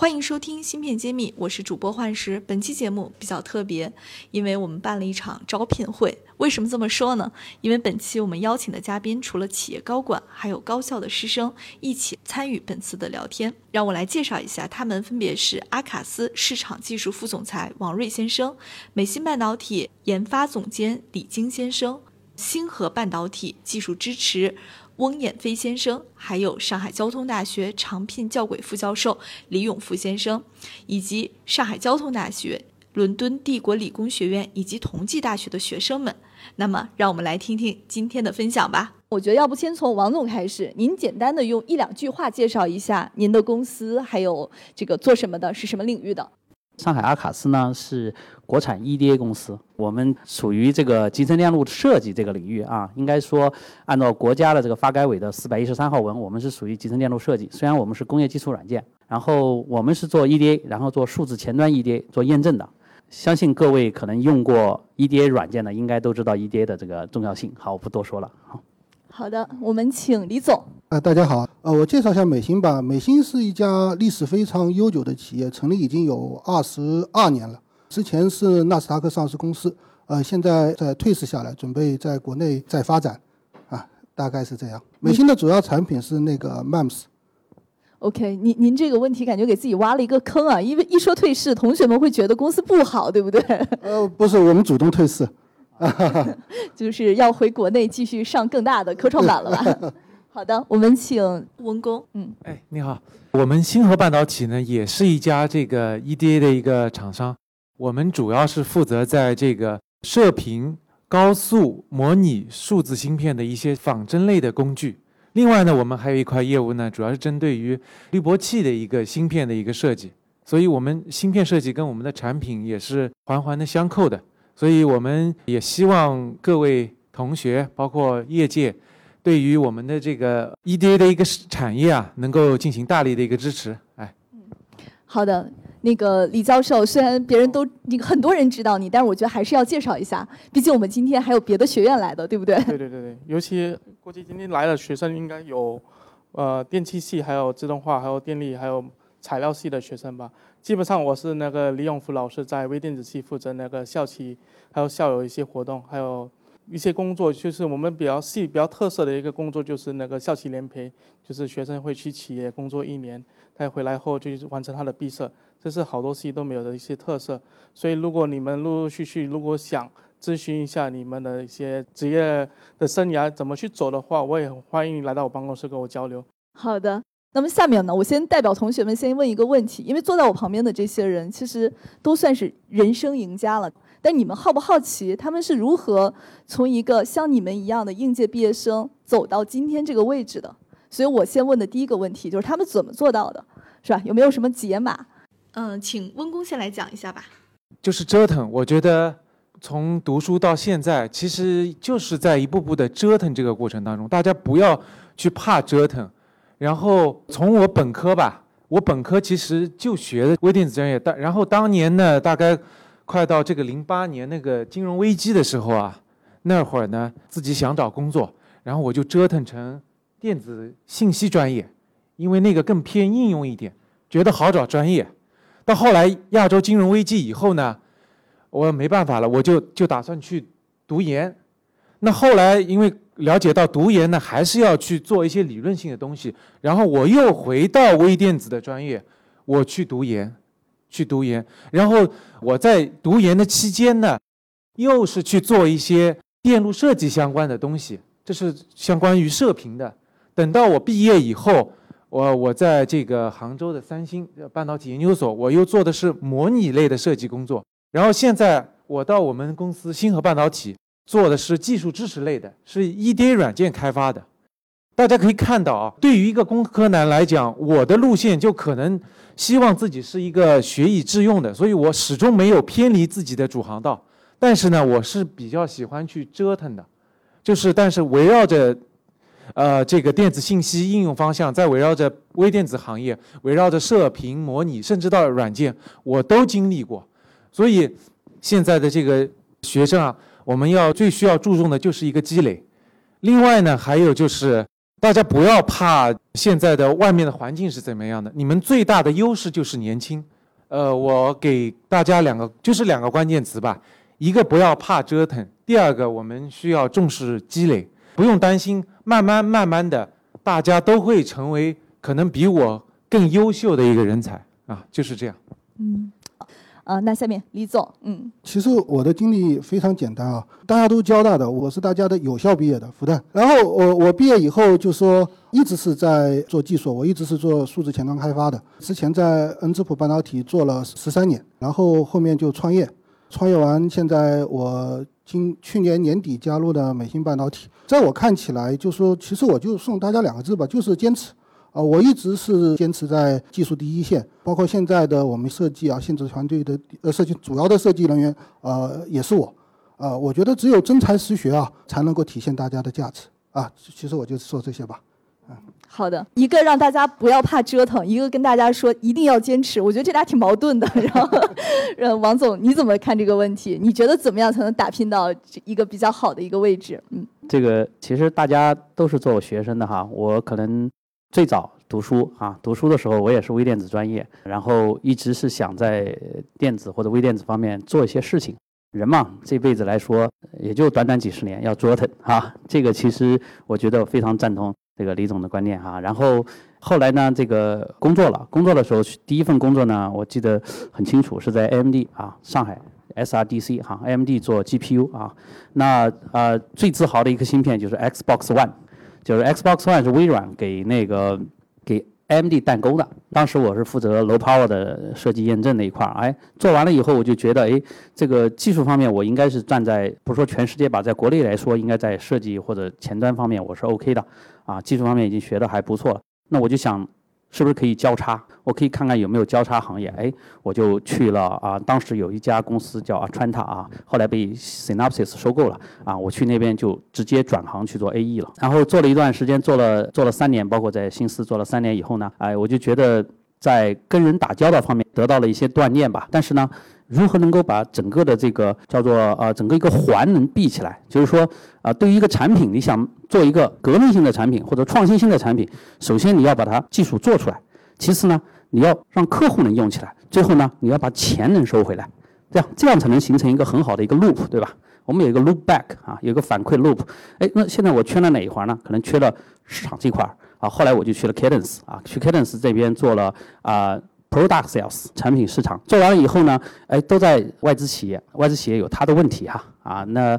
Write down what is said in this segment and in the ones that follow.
欢迎收听《芯片揭秘》，我是主播幻石。本期节目比较特别，因为我们办了一场招聘会。为什么这么说呢？因为本期我们邀请的嘉宾除了企业高管，还有高校的师生一起参与本次的聊天。让我来介绍一下，他们分别是阿卡斯市场技术副总裁王瑞先生、美芯半导体研发总监李晶先生、星河半导体技术支持。翁衍飞先生，还有上海交通大学常聘教轨副教授李永福先生，以及上海交通大学、伦敦帝国理工学院以及同济大学的学生们。那么，让我们来听听今天的分享吧。我觉得，要不先从王总开始，您简单的用一两句话介绍一下您的公司，还有这个做什么的，是什么领域的。上海阿卡斯呢是国产 EDA 公司，我们属于这个集成电路设计这个领域啊。应该说，按照国家的这个发改委的四百一十三号文，我们是属于集成电路设计。虽然我们是工业基础软件，然后我们是做 EDA，然后做数字前端 EDA 做验证的。相信各位可能用过 EDA 软件的，应该都知道 EDA 的这个重要性。好，我不多说了。好的，我们请李总。啊，大家好，呃，我介绍一下美心吧。美心是一家历史非常悠久的企业，成立已经有二十二年了。之前是纳斯达克上市公司，呃，现在在退市下来，准备在国内再发展，啊，大概是这样。美心的主要产品是那个 MEMS。OK，您您这个问题感觉给自己挖了一个坑啊，因为一说退市，同学们会觉得公司不好，对不对？呃，不是，我们主动退市。就是要回国内继续上更大的科创板了吧？好的，我们请文工。嗯，哎，你好，我们星河半导体呢也是一家这个 EDA 的一个厂商，我们主要是负责在这个射频、高速模拟数字芯片的一些仿真类的工具。另外呢，我们还有一块业务呢，主要是针对于滤波器的一个芯片的一个设计。所以，我们芯片设计跟我们的产品也是环环的相扣的。所以，我们也希望各位同学，包括业界，对于我们的这个 EDA 的一个产业啊，能够进行大力的一个支持。哎，嗯，好的，那个李教授，虽然别人都你很多人知道你，但是我觉得还是要介绍一下，毕竟我们今天还有别的学院来的，对不对？对对对对，尤其估计今天来的学生应该有，呃，电气系，还有自动化，还有电力，还有材料系的学生吧。基本上我是那个李永福老师，在微电子系负责那个校企，还有校友一些活动，还有一些工作，就是我们比较系比较特色的一个工作，就是那个校企联培，就是学生会去企业工作一年，他回来后就完成他的毕设，这是好多系都没有的一些特色。所以如果你们陆陆续续如果想咨询一下你们的一些职业的生涯怎么去走的话，我也欢迎你来到我办公室跟我交流。好的。那么下面呢，我先代表同学们先问一个问题，因为坐在我旁边的这些人其实都算是人生赢家了。但你们好不好奇他们是如何从一个像你们一样的应届毕业生走到今天这个位置的？所以我先问的第一个问题就是他们怎么做到的，是吧？有没有什么解码？嗯，请温工先来讲一下吧。就是折腾，我觉得从读书到现在，其实就是在一步步的折腾这个过程当中，大家不要去怕折腾。然后从我本科吧，我本科其实就学的微电子专业，但然后当年呢，大概快到这个零八年那个金融危机的时候啊，那会儿呢自己想找工作，然后我就折腾成电子信息专业，因为那个更偏应用一点，觉得好找专业。到后来亚洲金融危机以后呢，我没办法了，我就就打算去读研。那后来因为。了解到读研呢，还是要去做一些理论性的东西。然后我又回到微电子的专业，我去读研，去读研。然后我在读研的期间呢，又是去做一些电路设计相关的东西，这是相关于射频的。等到我毕业以后，我我在这个杭州的三星半导体研究所，我又做的是模拟类的设计工作。然后现在我到我们公司星河半导体。做的是技术支持类的，是 EDA 软件开发的。大家可以看到啊，对于一个工科男来讲，我的路线就可能希望自己是一个学以致用的，所以我始终没有偏离自己的主航道。但是呢，我是比较喜欢去折腾的，就是但是围绕着，呃，这个电子信息应用方向，再围绕着微电子行业，围绕着射频模拟，甚至到软件，我都经历过。所以现在的这个学生啊，我们要最需要注重的就是一个积累。另外呢，还有就是大家不要怕现在的外面的环境是怎么样的，你们最大的优势就是年轻。呃，我给大家两个，就是两个关键词吧。一个不要怕折腾，第二个我们需要重视积累，不用担心，慢慢慢慢的，大家都会成为可能比我更优秀的一个人才啊，就是这样。嗯，啊，那下面李总，嗯，其实我的经历非常简单啊，大家都交大的，我是大家的有效毕业的复旦。然后我我毕业以后就说一直是在做技术，我一直是做数字前端开发的。之前在恩智浦半导体做了十三年，然后后面就创业。创业完，现在我今去年年底加入的美芯半导体。在我看起来，就说其实我就送大家两个字吧，就是坚持。啊，我一直是坚持在技术第一线，包括现在的我们设计啊，限制团队的呃设计主要的设计人员，呃也是我。啊，我觉得只有真才实学啊，才能够体现大家的价值。啊，其实我就说这些吧。嗯好的，一个让大家不要怕折腾，一个跟大家说一定要坚持。我觉得这俩挺矛盾的。然后，呃，王总你怎么看这个问题？你觉得怎么样才能打拼到一个比较好的一个位置？嗯，这个其实大家都是做学生的哈。我可能最早读书啊，读书的时候我也是微电子专业，然后一直是想在电子或者微电子方面做一些事情。人嘛，这辈子来说也就短短几十年，要折腾哈。这个其实我觉得非常赞同。这个李总的观念哈，然后后来呢，这个工作了，工作的时候第一份工作呢，我记得很清楚，是在 AMD 啊，上海 SRDC 哈，AMD 做 GPU 啊，那呃最自豪的一颗芯片就是 Xbox One，就是 Xbox One 是微软给那个给。AMD 代工的，当时我是负责 low power 的设计验证那一块儿，哎，做完了以后我就觉得，哎，这个技术方面我应该是站在不说全世界吧，在国内来说，应该在设计或者前端方面我是 OK 的，啊，技术方面已经学的还不错了，那我就想。是不是可以交叉？我可以看看有没有交叉行业。哎，我就去了啊。当时有一家公司叫阿川塔啊，后来被 Synopsis 收购了啊。我去那边就直接转行去做 AE 了。然后做了一段时间，做了做了三年，包括在新思做了三年以后呢，哎，我就觉得在跟人打交道方面得到了一些锻炼吧。但是呢。如何能够把整个的这个叫做呃整个一个环能闭起来？就是说啊，对于一个产品，你想做一个革命性的产品或者创新性的产品，首先你要把它技术做出来，其次呢，你要让客户能用起来，最后呢，你要把钱能收回来，这样这样才能形成一个很好的一个 loop，对吧？我们有一个 loop back 啊，有一个反馈 loop。哎，那现在我缺了哪一环呢？可能缺了市场这块儿啊。后来我就去了 Cadence 啊，去 Cadence 这边做了啊。Product sales 产品市场做完以后呢，哎，都在外资企业，外资企业有它的问题哈啊，那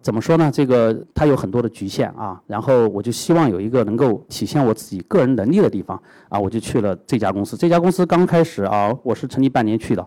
怎么说呢？这个它有很多的局限啊，然后我就希望有一个能够体现我自己个人能力的地方啊，我就去了这家公司。这家公司刚开始啊，我是成立半年去的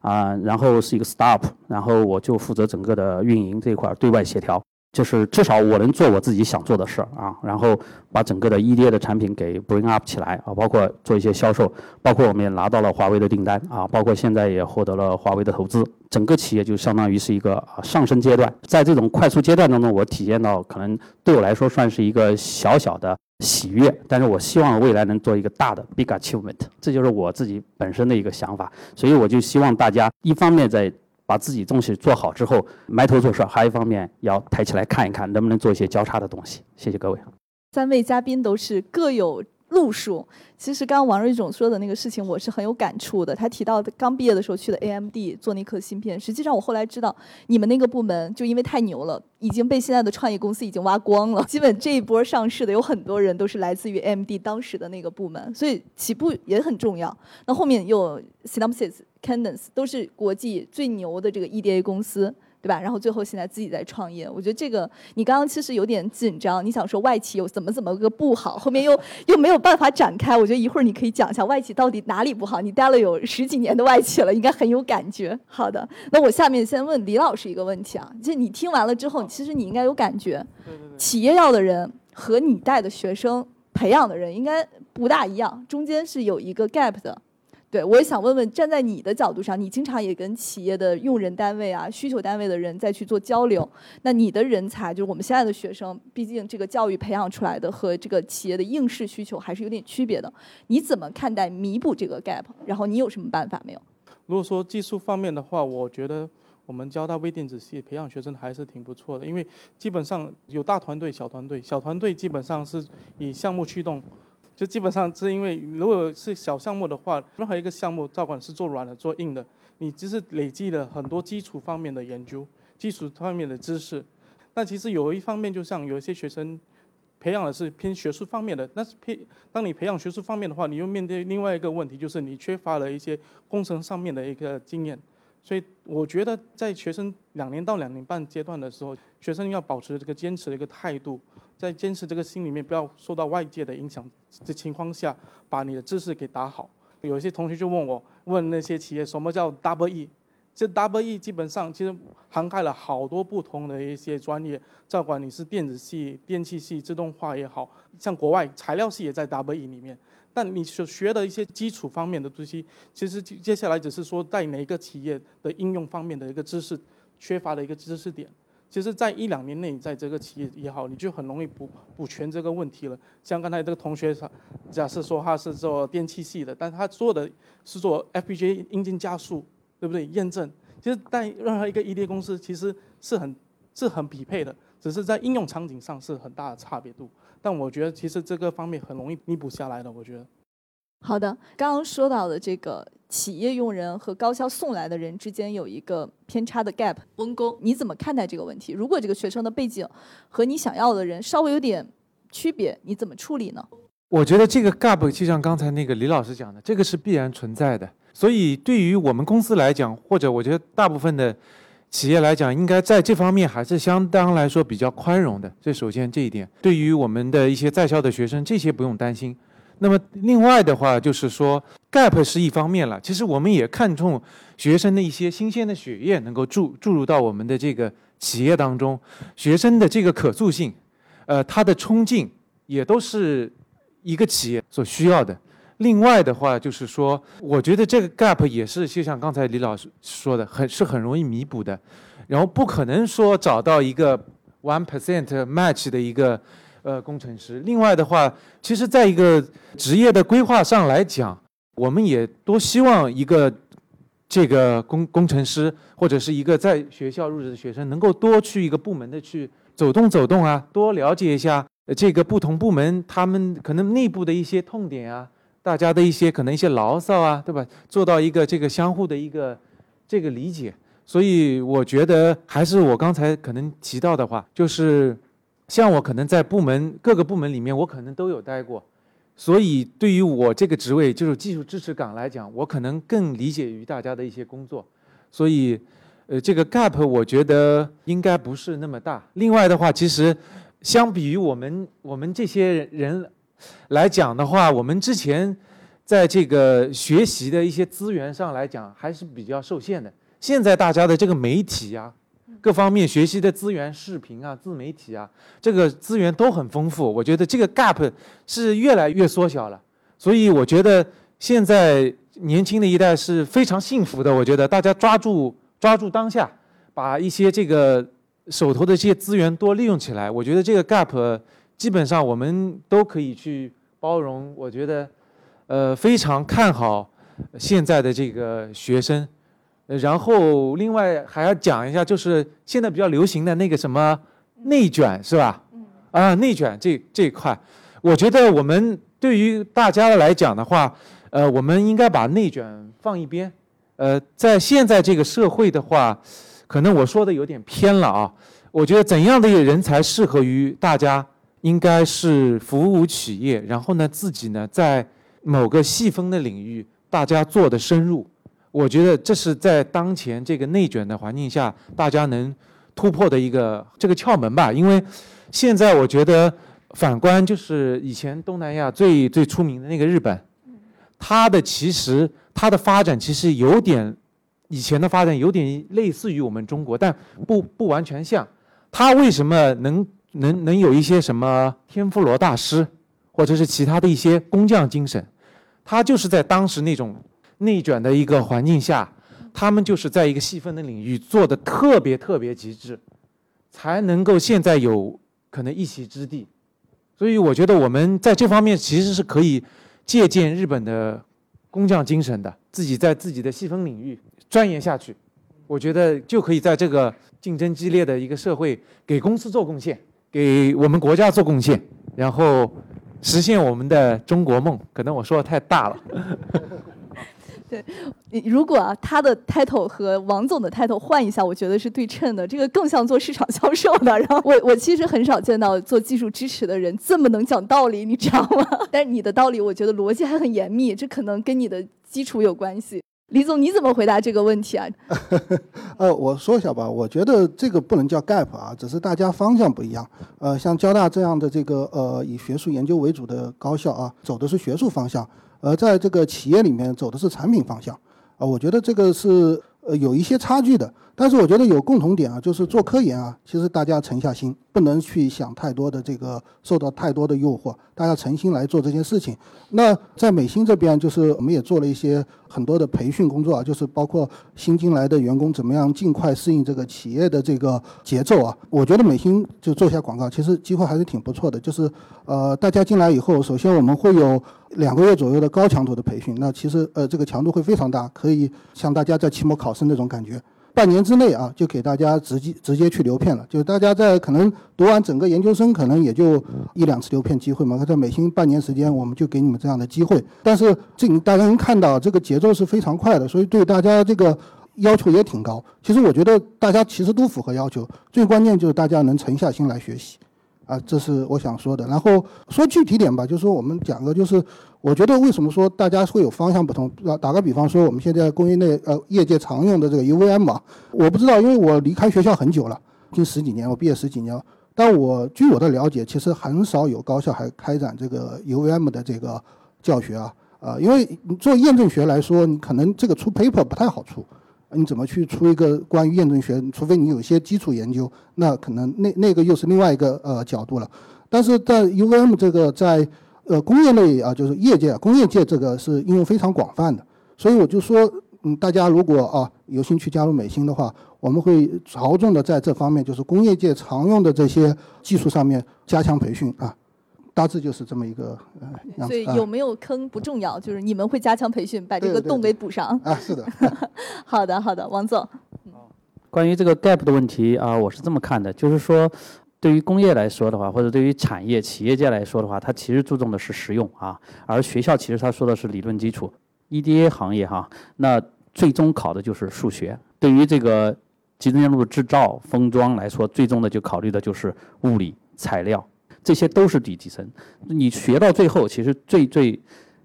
啊，然后是一个 startup，然后我就负责整个的运营这一块对外协调。就是至少我能做我自己想做的事儿啊，然后把整个的 EDA 的产品给 bring up 起来啊，包括做一些销售，包括我们也拿到了华为的订单啊，包括现在也获得了华为的投资，整个企业就相当于是一个上升阶段。在这种快速阶段当中，我体验到可能对我来说算是一个小小的喜悦，但是我希望未来能做一个大的 big achievement，这就是我自己本身的一个想法。所以我就希望大家一方面在把自己东西做好之后，埋头做事；还有一方面要抬起来看一看，能不能做一些交叉的东西。谢谢各位。三位嘉宾都是各有。路数，其实刚刚王瑞总说的那个事情，我是很有感触的。他提到刚毕业的时候去的 AMD 做那颗芯片，实际上我后来知道，你们那个部门就因为太牛了，已经被现在的创业公司已经挖光了。基本这一波上市的有很多人都是来自于 AMD 当时的那个部门，所以起步也很重要。那后面又 Synopsys、Cadence 都是国际最牛的这个 EDA 公司。对吧？然后最后现在自己在创业，我觉得这个你刚刚其实有点紧张，你想说外企有怎么怎么个不好，后面又又没有办法展开。我觉得一会儿你可以讲一下外企到底哪里不好。你待了有十几年的外企了，应该很有感觉。好的，那我下面先问李老师一个问题啊，就你听完了之后，其实你应该有感觉，企业要的人和你带的学生培养的人应该不大一样，中间是有一个 gap 的。对，我也想问问，站在你的角度上，你经常也跟企业的用人单位啊、需求单位的人再去做交流。那你的人才，就是我们现在的学生，毕竟这个教育培养出来的和这个企业的应试需求还是有点区别的。你怎么看待弥补这个 gap？然后你有什么办法没有？如果说技术方面的话，我觉得我们交大微电子系培养学生还是挺不错的，因为基本上有大团队、小团队，小团队基本上是以项目驱动。就基本上是因为，如果是小项目的话，任何一个项目，照管是做软的、做硬的，你只是累积了很多基础方面的研究、基础方面的知识。那其实有一方面，就像有一些学生培养的是偏学术方面的，那是培当你培养学术方面的话，你又面对另外一个问题，就是你缺乏了一些工程上面的一个经验。所以我觉得，在学生两年到两年半阶段的时候，学生要保持这个坚持的一个态度。在坚持这个心里面，不要受到外界的影响的情况下，把你的知识给打好。有些同学就问我，问那些企业什么叫 Double E？这 Double E 基本上其实涵盖了好多不同的一些专业，照管你是电子系、电气系、自动化也好像国外材料系也在 Double E 里面。但你所学的一些基础方面的东西，其实接下来只是说在哪一个企业的应用方面的一个知识缺乏的一个知识点。其实，在一两年内，在这个企业也好，你就很容易补补全这个问题了。像刚才这个同学，假设说他是做电气系的，但他做的是做 FPGA 硬件加速，对不对？验证，其实在任何一个 EDA 公司，其实是很是很匹配的，只是在应用场景上是很大的差别度。但我觉得，其实这个方面很容易弥补下来的。我觉得。好的，刚刚说到的这个企业用人和高校送来的人之间有一个偏差的 gap，温工，你怎么看待这个问题？如果这个学生的背景和你想要的人稍微有点区别，你怎么处理呢？我觉得这个 gap 就像刚才那个李老师讲的，这个是必然存在的。所以对于我们公司来讲，或者我觉得大部分的企业来讲，应该在这方面还是相当来说比较宽容的。这首先这一点，对于我们的一些在校的学生，这些不用担心。那么另外的话就是说，gap 是一方面了。其实我们也看重学生的一些新鲜的血液能够注注入到我们的这个企业当中，学生的这个可塑性，呃，他的冲劲也都是一个企业所需要的。另外的话就是说，我觉得这个 gap 也是就像刚才李老师说的，很是很容易弥补的。然后不可能说找到一个 one percent match 的一个。呃，工程师。另外的话，其实在一个职业的规划上来讲，我们也多希望一个这个工工程师或者是一个在学校入职的学生，能够多去一个部门的去走动走动啊，多了解一下这个不同部门他们可能内部的一些痛点啊，大家的一些可能一些牢骚啊，对吧？做到一个这个相互的一个这个理解。所以我觉得还是我刚才可能提到的话，就是。像我可能在部门各个部门里面，我可能都有待过，所以对于我这个职位就是技术支持岗来讲，我可能更理解于大家的一些工作，所以，呃，这个 gap 我觉得应该不是那么大。另外的话，其实相比于我们我们这些人来讲的话，我们之前在这个学习的一些资源上来讲还是比较受限的。现在大家的这个媒体呀。各方面学习的资源、视频啊、自媒体啊，这个资源都很丰富。我觉得这个 gap 是越来越缩小了。所以我觉得现在年轻的一代是非常幸福的。我觉得大家抓住抓住当下，把一些这个手头的这些资源多利用起来。我觉得这个 gap 基本上我们都可以去包容。我觉得，呃，非常看好现在的这个学生。然后，另外还要讲一下，就是现在比较流行的那个什么内卷，是吧？啊，内卷这这一块，我觉得我们对于大家来讲的话，呃，我们应该把内卷放一边。呃，在现在这个社会的话，可能我说的有点偏了啊。我觉得怎样的人才适合于大家，应该是服务企业，然后呢，自己呢在某个细分的领域，大家做的深入。我觉得这是在当前这个内卷的环境下，大家能突破的一个这个窍门吧。因为现在我觉得，反观就是以前东南亚最最出名的那个日本，它的其实它的发展其实有点以前的发展有点类似于我们中国，但不不完全像。它为什么能能能有一些什么天妇罗大师，或者是其他的一些工匠精神？它就是在当时那种。内卷的一个环境下，他们就是在一个细分的领域做的特别特别极致，才能够现在有可能一席之地。所以我觉得我们在这方面其实是可以借鉴日本的工匠精神的，自己在自己的细分领域钻研下去，我觉得就可以在这个竞争激烈的一个社会给公司做贡献，给我们国家做贡献，然后实现我们的中国梦。可能我说的太大了。对如果啊，他的 title 和王总的 title 换一下，我觉得是对称的。这个更像做市场销售的。然后我我其实很少见到做技术支持的人这么能讲道理，你知道吗？但是你的道理，我觉得逻辑还很严密，这可能跟你的基础有关系。李总，你怎么回答这个问题啊？呃，我说一下吧，我觉得这个不能叫 gap 啊，只是大家方向不一样。呃，像交大这样的这个呃以学术研究为主的高校啊，走的是学术方向。而在这个企业里面走的是产品方向，啊，我觉得这个是呃有一些差距的。但是我觉得有共同点啊，就是做科研啊，其实大家沉下心，不能去想太多的这个受到太多的诱惑，大家诚心来做这件事情。那在美心这边，就是我们也做了一些很多的培训工作啊，就是包括新进来的员工怎么样尽快适应这个企业的这个节奏啊。我觉得美心就做一下广告，其实机会还是挺不错的。就是呃，大家进来以后，首先我们会有两个月左右的高强度的培训，那其实呃这个强度会非常大，可以像大家在期末考试那种感觉。半年之内啊，就给大家直接直接去留片了。就是大家在可能读完整个研究生，可能也就一两次留片机会嘛。在美星半年时间，我们就给你们这样的机会。但是这大家能看到，这个节奏是非常快的，所以对大家这个要求也挺高。其实我觉得大家其实都符合要求，最关键就是大家能沉下心来学习。啊，这是我想说的。然后说具体点吧，就是说我们讲个，就是我觉得为什么说大家会有方向不同？打打个比方说，我们现在工业内呃业界常用的这个 UVM 嘛，我不知道，因为我离开学校很久了，近十几年，我毕业十几年了。但我据我的了解，其实很少有高校还开展这个 UVM 的这个教学啊。啊，因为做验证学来说，你可能这个出 paper 不太好出。你怎么去出一个关于验证学？除非你有些基础研究，那可能那那个又是另外一个呃角度了。但是在 UVM 这个在呃工业类啊，就是业界、工业界这个是应用非常广泛的。所以我就说，嗯，大家如果啊有兴趣加入美心的话，我们会着重的在这方面，就是工业界常用的这些技术上面加强培训啊。大致就是这么一个呃，所以有没有坑不重要，就是你们会加强培训，把这个洞给补上。啊，是的。好的，好的，王总。关于这个 gap 的问题啊，我是这么看的，就是说，对于工业来说的话，或者对于产业企业界来说的话，它其实注重的是实用啊，而学校其实它说的是理论基础。EDA 行业哈，那最终考的就是数学。对于这个集成电路制造封装来说，最终的就考虑的就是物理材料。这些都是底层，你学到最后，其实最最，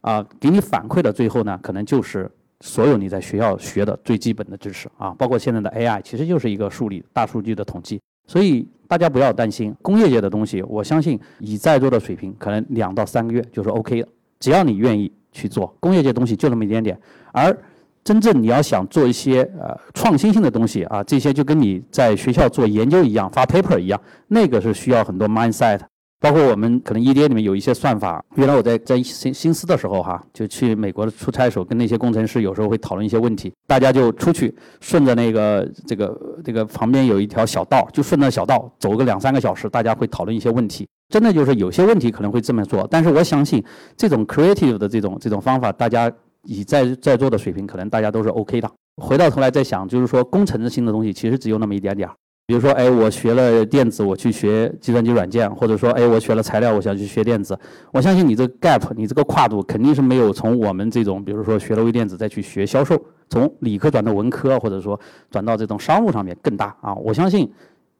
啊，给你反馈的最后呢，可能就是所有你在学校学的最基本的知识啊，包括现在的 AI，其实就是一个数理大数据的统计。所以大家不要担心工业界的东西，我相信以在座的水平，可能两到三个月就是 OK 的，只要你愿意去做。工业界东西就那么一点点，而真正你要想做一些呃创新性的东西啊，这些就跟你在学校做研究一样，发 paper 一样，那个是需要很多 mindset。包括我们可能 EDA 里面有一些算法，原来我在在新新思的时候哈，就去美国的出差的时候，跟那些工程师有时候会讨论一些问题，大家就出去顺着那个这个这个旁边有一条小道，就顺着小道走个两三个小时，大家会讨论一些问题。真的就是有些问题可能会这么做，但是我相信这种 creative 的这种这种方法，大家以在在座的水平，可能大家都是 OK 的。回到头来再想，就是说工程性的东西其实只有那么一点点儿。比如说，哎，我学了电子，我去学计算机软件，或者说，哎，我学了材料，我想去学电子。我相信你这个 gap，你这个跨度肯定是没有从我们这种，比如说学了微电子再去学销售，从理科转到文科，或者说转到这种商务上面更大啊。我相信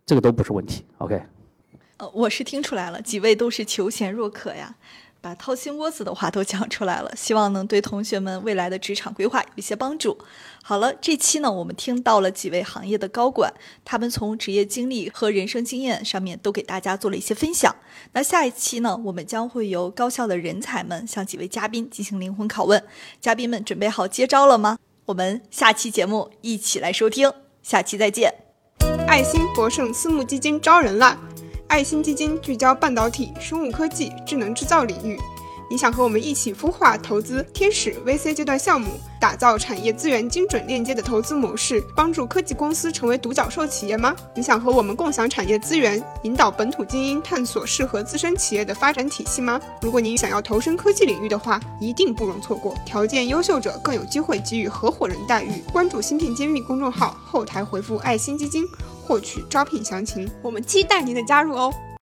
这个都不是问题。OK。呃，我是听出来了，几位都是求贤若渴呀。把掏心窝子的话都讲出来了，希望能对同学们未来的职场规划有一些帮助。好了，这期呢，我们听到了几位行业的高管，他们从职业经历和人生经验上面都给大家做了一些分享。那下一期呢，我们将会由高校的人才们向几位嘉宾进行灵魂拷问。嘉宾们准备好接招了吗？我们下期节目一起来收听，下期再见。爱心博盛私募基金招人啦！爱心基金聚焦半导体、生物科技、智能制造领域，你想和我们一起孵化投资天使 VC 阶段项目，打造产业资源精准链接的投资模式，帮助科技公司成为独角兽企业吗？你想和我们共享产业资源，引导本土精英探索适合自身企业的发展体系吗？如果您想要投身科技领域的话，一定不容错过。条件优秀者更有机会给予合伙人待遇。关注“芯片揭秘”公众号，后台回复“爱心基金”获取招聘详情。我们期待您的加入哦。